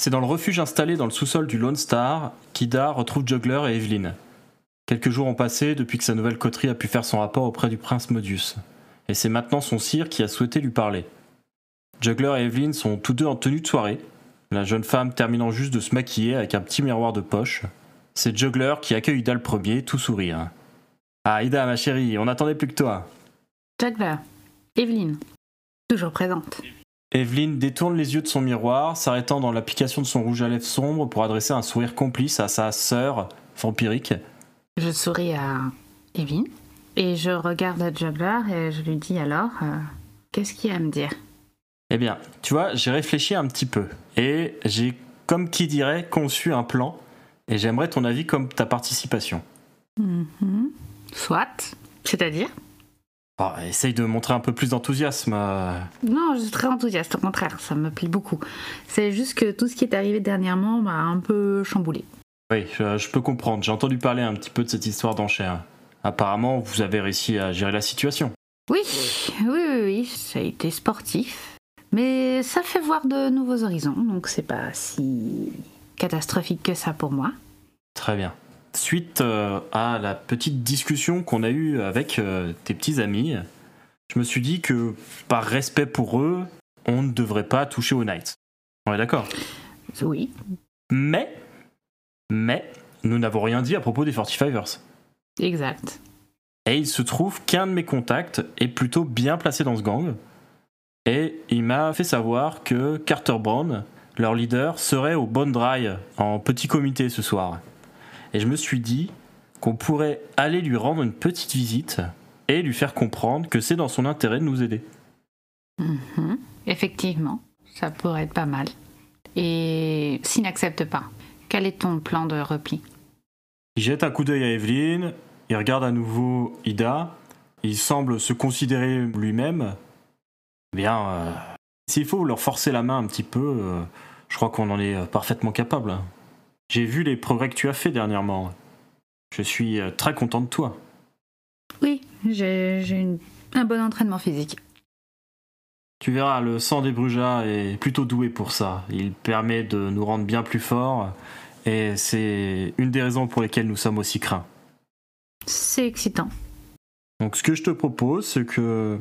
C'est dans le refuge installé dans le sous-sol du Lone Star qu'Ida retrouve Juggler et Evelyn. Quelques jours ont passé depuis que sa nouvelle coterie a pu faire son rapport auprès du prince Modius, et c'est maintenant son sire qui a souhaité lui parler. Juggler et Evelyn sont tous deux en tenue de soirée, la jeune femme terminant juste de se maquiller avec un petit miroir de poche. C'est Juggler qui accueille Ida le premier, tout sourire. Ah Ida ma chérie, on n'attendait plus que toi. Juggler, Evelyn, toujours présente. Evelyn détourne les yeux de son miroir, s'arrêtant dans l'application de son rouge à lèvres sombre pour adresser un sourire complice à sa sœur vampirique. Je souris à Evelyn et je regarde Juggler et je lui dis alors, euh, qu'est-ce qu'il y a à me dire? Eh bien, tu vois, j'ai réfléchi un petit peu et j'ai, comme qui dirait, conçu un plan et j'aimerais ton avis comme ta participation. Mhm. Soit, c'est-à-dire? Bon, essaye de montrer un peu plus d'enthousiasme. euh. Non, je suis très enthousiaste, au contraire, ça me plaît beaucoup. C'est juste que tout ce qui est arrivé dernièrement m'a un peu chamboulé. Oui, je, je peux comprendre. J'ai entendu parler un petit peu de cette histoire d'enchère. Apparemment, vous avez réussi à gérer la situation. Oui, oui, oui, oui, ça a été sportif. Mais ça fait voir de nouveaux horizons, donc c'est pas si catastrophique que ça pour moi. Très bien. Suite euh, à la petite discussion qu'on a eue avec euh, tes petits amis, je me suis dit que par respect pour eux, on ne devrait pas toucher aux Knights. On est d'accord? Oui, Mais, mais, nous n'avons rien dit à propos des 45ers. exact. Et il se trouve qu'un de mes contacts est plutôt bien placé dans ce gang. Et il m'a fait savoir que Carter Brown, leur leader, serait au Bond Dry en petit comité ce soir. Et je me suis dit qu'on pourrait aller lui rendre une petite visite et lui faire comprendre que c'est dans son intérêt de nous aider. Mhm. Effectivement, ça pourrait être pas mal. Et s'il n'accepte pas, quel est ton plan de repli? Il jette un coup d'œil à Evelyn, il regarde à nouveau Ida, il semble se considérer lui-même. Bien, euh, s'il faut leur forcer la main un petit peu, euh, je crois qu'on en est parfaitement capable. J'ai vu les progrès que tu as fait dernièrement. Je suis euh, très content de toi. Oui, j'ai un bon entraînement physique. Tu verras, le sang des Brujas est plutôt doué pour ça. Il permet de nous rendre bien plus forts, et c'est une des raisons pour lesquelles nous sommes aussi craints. C'est excitant. Donc ce que je te propose, c'est que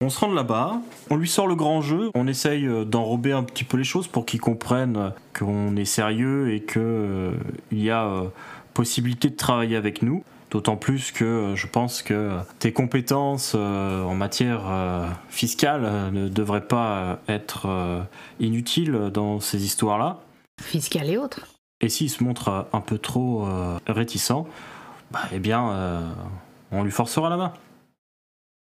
on se rende là-bas, on lui sort le grand jeu, on essaye euh, d'enrober un petit peu les choses pour qu'il comprenne euh, qu'on est sérieux et que euh, y a euh, possibilité de travailler avec nous. D'autant plus que je pense que tes compétences euh, en matière fiscale ne devraient pas être inutiles dans ces histoires-là. Fiscal et autres. Et s'il se montre un peu trop réticent, bah, eh bien, on lui forcera la main.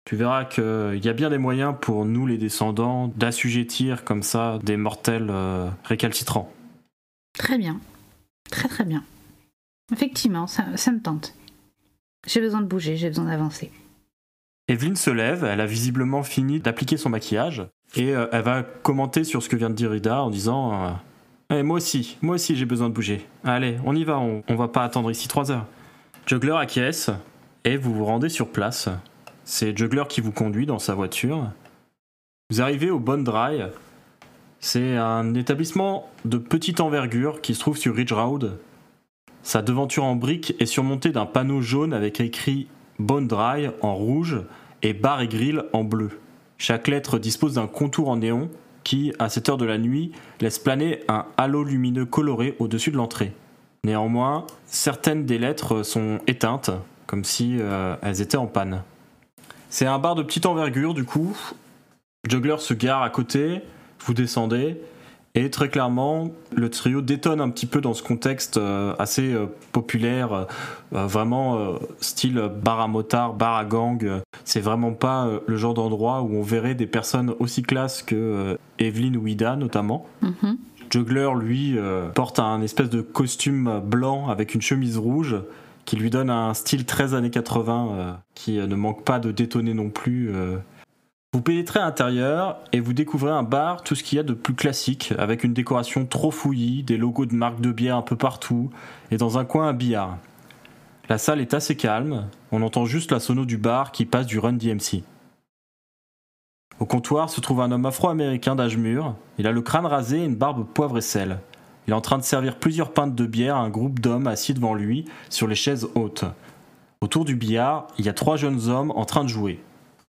Tu verras qu'il y a bien des moyens pour nous, les descendants, d'assujettir comme ça des mortels euh, récalcitrants. Très bien. Très très bien. Effectivement, ça, ça me tente. J'ai besoin de bouger, j'ai besoin d'avancer. Evelyne se lève, elle a visiblement fini d'appliquer son maquillage, et euh, elle va commenter sur ce que vient de dire Ida en disant euh, Eh, Moi aussi, moi aussi j'ai besoin de bouger. Allez, on y va, on, on va pas attendre ici trois heures. Juggler acquiesce, et vous vous rendez sur place. C'est Juggler qui vous conduit dans sa voiture. Vous arrivez au Bond Dry. C'est un établissement de petite envergure qui se trouve sur Ridge Road. Sa devanture en briques est surmontée d'un panneau jaune avec écrit Bone Dry en rouge et bar et grill en bleu. Chaque lettre dispose d'un contour en néon qui, à cette heure de la nuit, laisse planer un halo lumineux coloré au-dessus de l'entrée. Néanmoins, certaines des lettres sont éteintes, comme si euh, elles étaient en panne. C'est un bar de petite envergure, du coup, Juggler se gare à côté, vous descendez, et très clairement, le trio détonne un petit peu dans ce contexte euh, assez euh, populaire, euh, vraiment style bar à motard, bar à gang. C'est vraiment pas le genre d'endroit où on verrait des personnes aussi classes que Evelyn ou Ida notamment. Mhm. Juggler, lui, porte un espèce de costume blanc avec une chemise rouge qui lui donne un style très années 80 qui ne manque pas de détonner non plus. Vous pénétrez à l'intérieur et vous découvrez un bar, tout ce qu'il y a de plus classique, avec une décoration trop fouillie, des logos de marques de bière un peu partout, et dans un coin un billard. La salle est assez calme, on entend juste la sono du bar qui passe du Run DMC. Au comptoir se trouve un homme afro-américain d'âge mûr, il a le crâne rasé et une barbe poivre et sel. Il est en train de servir plusieurs pintes de bière à un groupe d'hommes assis devant lui sur les chaises hautes. Autour du billard, il y a trois jeunes hommes en train de jouer.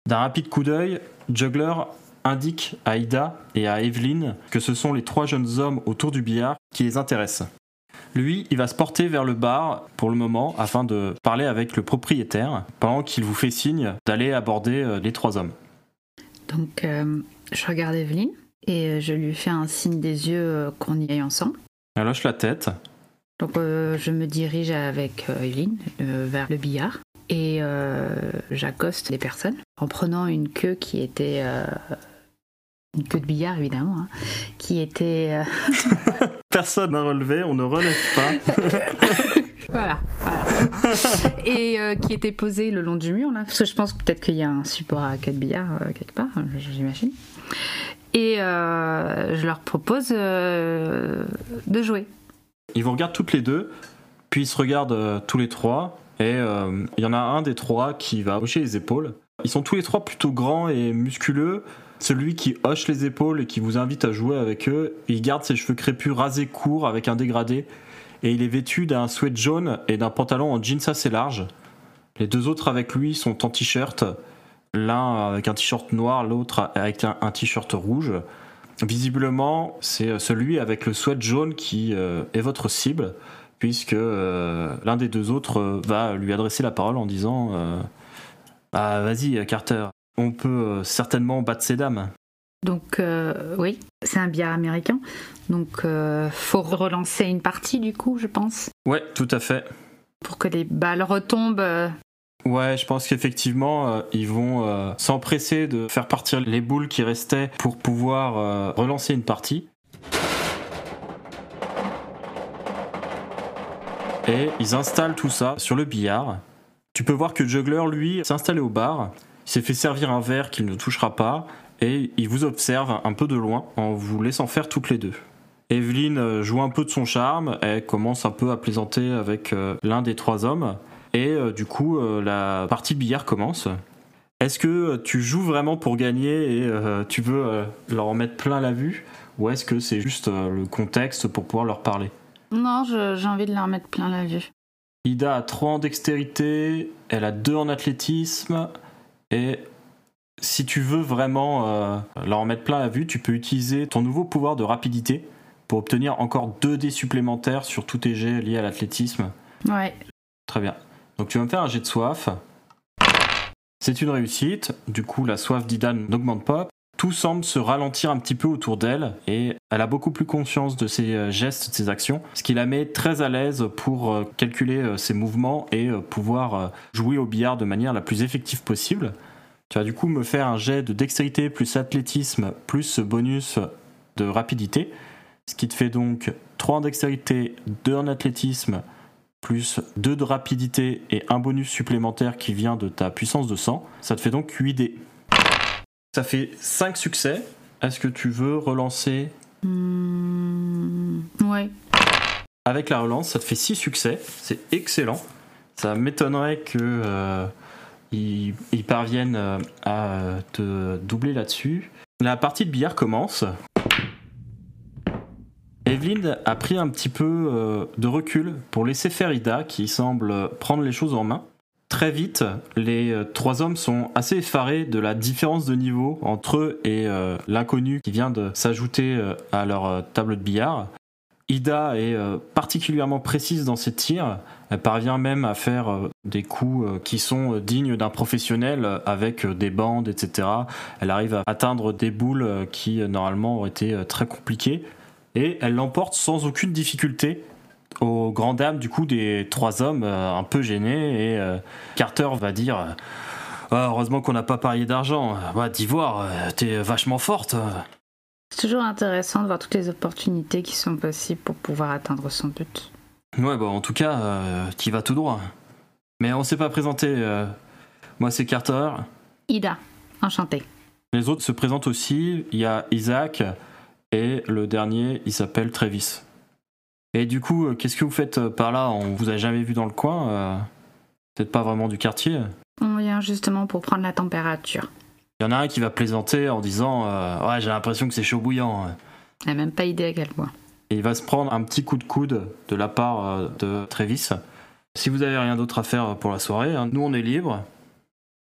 D'un rapide coup d'œil, Juggler indique à Ida et à Evelyn que ce sont les trois jeunes hommes autour du billard qui les intéressent. Lui, il va se porter vers le bar pour le moment afin de parler avec le propriétaire pendant qu'il vous fait signe d'aller aborder euh, les trois hommes. Donc, euh, je regarde Evelyn et euh, je lui fais un signe des yeux qu'on y aille ensemble. Elle lâche la tête. Donc, je me dirige avec Evelyn vers le billard et euh, j'accoste les personnes en prenant une queue qui était euh, une queue de billard évidemment, hein, qui était. Euh, Personne n'a relevé, on ne relève pas. voilà, Et qui était posée le long du mur là, parce que je pense peut-être qu'il y a un support à queue de billard quelque part, j'imagine. Et je leur propose de jouer. Ils vous regardent toutes les deux, puis ils se regardent tous les trois, et euh, il y en a un des trois qui va hocher les épaules. Ils sont tous les trois plutôt grands et musculeux. Celui qui hoche les épaules et qui vous invite à jouer avec eux, il garde ses cheveux crépus rasés courts avec un dégradé. Et il est vêtu d'un sweat jaune et d'un pantalon en jeans assez large. Les deux autres avec lui sont en t-shirt. L'un avec un t-shirt noir, l'autre avec un, t-shirt rouge. Visiblement, c'est celui avec le sweat jaune qui euh, est votre cible puisque euh, l'un des deux autres euh, va lui adresser la parole en disant euh, Ah, vas-y, Carter, on peut certainement battre ces dames. Donc, oui, c'est un biais américain. Donc, faut relancer une partie, du coup, je pense. Ouais, tout à fait. Pour que les balles retombent. Ouais, je pense qu'effectivement, ils vont s'empresser de faire partir les boules qui restaient pour pouvoir relancer une partie. et ils installent tout ça sur le billard. Tu peux voir que Juggler, lui, s'est installé au bar, il s'est fait servir un verre qu'il ne touchera pas, et il vous observe un peu de loin en vous laissant faire toutes les deux. Evelyn euh, joue un peu de son charme, elle commence un peu à plaisanter avec euh, l'un des trois hommes, et euh, du coup la partie de billard commence. Est-ce que tu joues vraiment pour gagner et tu veux leur en mettre plein la vue, ou est-ce que c'est juste le contexte pour pouvoir leur parler? Non, j'ai envie de leur mettre plein la vue. Ida a 3 en dextérité, elle a 2 en athlétisme, et si tu veux vraiment euh, leur en mettre plein la vue, tu peux utiliser ton nouveau pouvoir de rapidité pour obtenir encore 2 dés supplémentaires sur tous tes jets liés à l'athlétisme. Ouais. Très bien. Donc tu vas me faire un jet de soif. C'est une réussite, du coup la soif d'Ida n'augmente pas tout semble se ralentir un petit peu autour d'elle et elle a beaucoup plus conscience de ses euh, gestes, de ses actions, ce qui la met très à l'aise pour euh, calculer euh, ses mouvements et pouvoir jouer au billard de manière la plus effective possible. Tu vas du coup me faire un jet de dextérité plus athlétisme plus bonus de rapidité, ce qui te fait donc 3 en dextérité, 2 en athlétisme, plus 2 de rapidité et un bonus supplémentaire qui vient de ta puissance de sang. Ça te fait donc 8 dés. Ça fait 5 succès. Est-ce que tu veux relancer? Mmh, Ouais. Avec la relance, ça te fait 6 succès. C'est excellent. Ça m'étonnerait que euh, ils, parviennent euh, à te doubler là-dessus. La partie de billard commence. Evelyn a pris un petit peu euh, de recul pour laisser faire Ida, qui semble prendre les choses en main. Très vite, les euh, trois hommes sont assez effarés de la différence de niveau entre eux et euh, l'inconnu qui vient de s'ajouter à leur table de billard. Ida est particulièrement précise dans ses tirs. Elle parvient même à faire des coups qui sont dignes d'un professionnel avec des bandes, etc. Elle arrive à atteindre des boules qui normalement auraient été très compliquées. Et elle l'emporte sans aucune difficulté aux grandes dames du coup des trois hommes un peu gênés. Et Carter va dire ah, Heureusement qu'on n'a pas parié d'argent. Ouais, D'Ivoire, t'es vachement forte. C'est toujours intéressant de voir toutes les opportunités qui sont possibles pour pouvoir atteindre son but. Ouais, bah en tout cas, euh, tu vas tout droit. Mais on s'est pas présenté. Euh. Moi, c'est Carter. Ida, enchanté. Les autres se présentent aussi. Il y a Isaac et le dernier, il s'appelle Travis. Et du coup, euh, qu'est-ce que vous faites par là? On vous a jamais vu dans le coin Peut-être pas vraiment du quartier? On vient justement pour prendre la température. Il y en a un qui va plaisanter en disant euh, Ouais, j'ai l'impression que c'est chaud bouillant. Il n'a même pas idée à quel point. Et il va se prendre un petit coup de coude de la part euh, de Travis. Si vous avez rien d'autre à faire pour la soirée, hein, nous on est libre.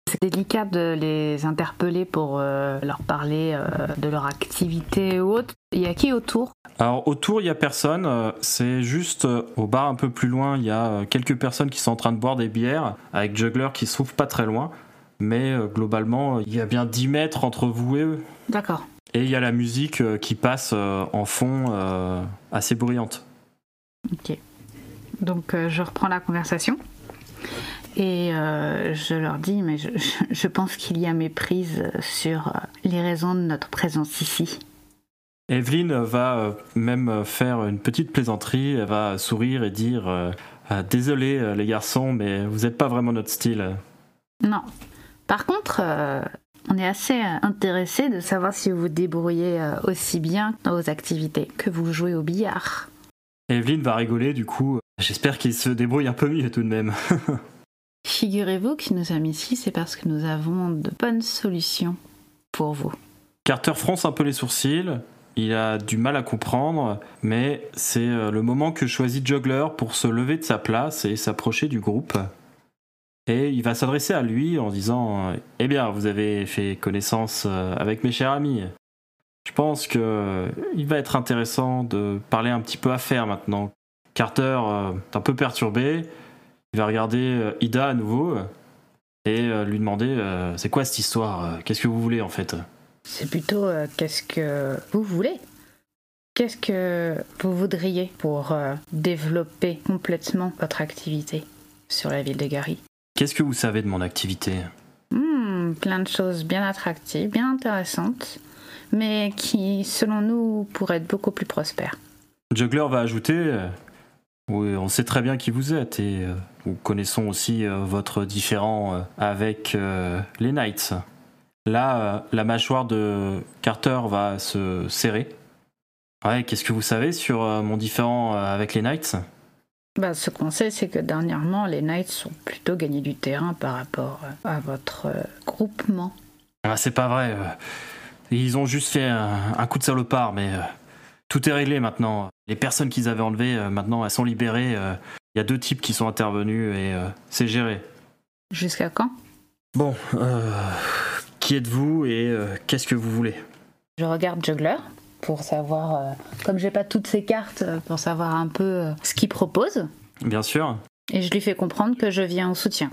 C'est délicat de les interpeller pour euh, leur parler de leur activité ou autre. Il y a qui autour? Alors autour, il y a personne. C'est juste au bar un peu plus loin, il y a quelques personnes qui sont en train de boire des bières avec Juggler qui se trouve pas très loin mais euh, globalement, il y a bien 10 mètres entre vous et eux. D'accord. Et il y a la musique euh, qui passe euh, en fond assez bruyante. Ok. Donc je reprends la conversation et je leur dis, mais je, pense qu'il y a méprise sur les raisons de notre présence ici. Evelyne va même faire une petite plaisanterie, elle va sourire et dire Désolé les garçons, mais vous n'êtes pas vraiment notre style. Non, par contre, euh, on est assez intéressé de savoir si vous vous débrouillez euh, aussi bien dans vos activités que vous jouez au billard. Evelyne va rigoler du coup. J'espère qu'il se débrouille un peu mieux tout de même. Figurez-vous qu'il nous sommes ici, c'est parce que nous avons de bonnes solutions pour vous. Carter fronce un peu les sourcils. Il a du mal à comprendre, mais c'est euh, le moment que choisit Juggler pour se lever de sa place et s'approcher du groupe. Et il va s'adresser à lui en disant Eh bien, vous avez fait connaissance euh, avec mes chers amis. Je pense que euh, il va être intéressant de parler un petit peu affaires maintenant. Carter est un peu perturbé. Va regarder Ida à nouveau et lui demander C'est quoi cette histoire Qu'est-ce que vous voulez en fait? C'est plutôt qu'est-ce que vous voulez? Qu'est-ce que vous voudriez pour développer complètement votre activité sur la ville de Gary? Qu'est-ce que vous savez de mon activité? Hmm, Plein de choses bien attractives, bien intéressantes, mais qui, selon nous, pourraient être beaucoup plus prospères. Juggler va ajouter euh, Oui, on sait très bien qui vous êtes et euh, nous connaissons aussi euh, votre différend avec les Knights. Là, la mâchoire de Carter va se serrer. Ouais, qu'est-ce que vous savez sur mon différent avec les Knights? Bah, ce qu'on sait, c'est que dernièrement, les Knights sont plutôt gagnés du terrain par rapport euh, à votre euh, groupement. Ah, c'est pas vrai. Euh. Ils ont juste fait un, coup de salopard, mais tout est réglé maintenant. Les personnes qu'ils avaient enlevées, maintenant, elles sont libérées. Il y a deux types qui sont intervenus et c'est géré. Jusqu'à quand? Bon, qui êtes-vous et qu'est-ce que vous voulez? Je regarde Juggler pour savoir, euh, comme j'ai pas toutes ces cartes, euh, pour savoir un peu euh, ce qu'il propose. Bien sûr. Et je lui fais comprendre que je viens au soutien.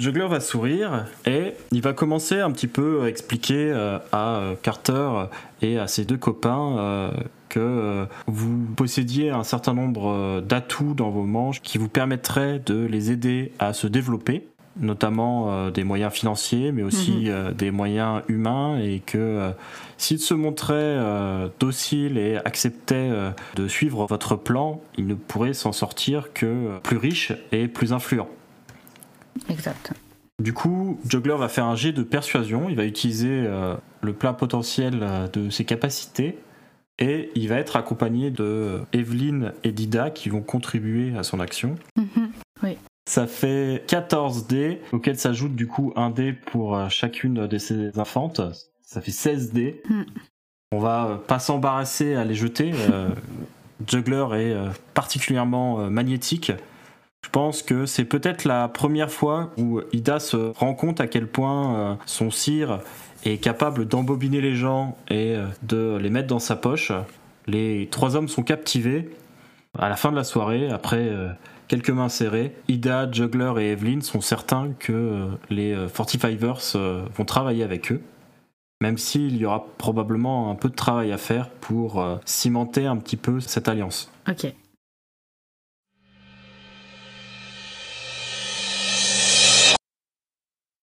Juggler va sourire et il va commencer un petit peu à expliquer à Carter et à ses deux copains que vous possédiez un certain nombre d'atouts dans vos manches qui vous permettraient de les aider à se développer notamment euh, des moyens financiers, mais aussi mhm. euh, des moyens humains, et que euh, s'il se montrait docile et acceptait de suivre votre plan, il ne pourrait s'en sortir que plus riche et plus influent. Exact. Du coup, Juggler va faire un jet de persuasion, il va utiliser le plein potentiel de ses capacités, et il va être accompagné de Evelyn et Dida qui vont contribuer à son action. Mhm. Oui. Ça fait 14 dés, auquel s'ajoute du coup un dé pour euh, chacune de ces infantes. Ça fait 16 dés. Hmm. On va euh, pas s'embarrasser à les jeter. Euh, Juggler est particulièrement magnétique. Je pense que c'est peut-être la première fois où Ida se rend compte à quel point son cire est capable d'embobiner les gens et de les mettre dans sa poche. Les trois hommes sont captivés À la fin de la soirée, après euh, quelques mains serrées, Ida, Juggler et Evelyn sont certains que euh, les euh, 45ers euh, vont travailler avec eux, même s'il y aura probablement un peu de travail à faire pour euh, cimenter un petit peu cette alliance. Ok.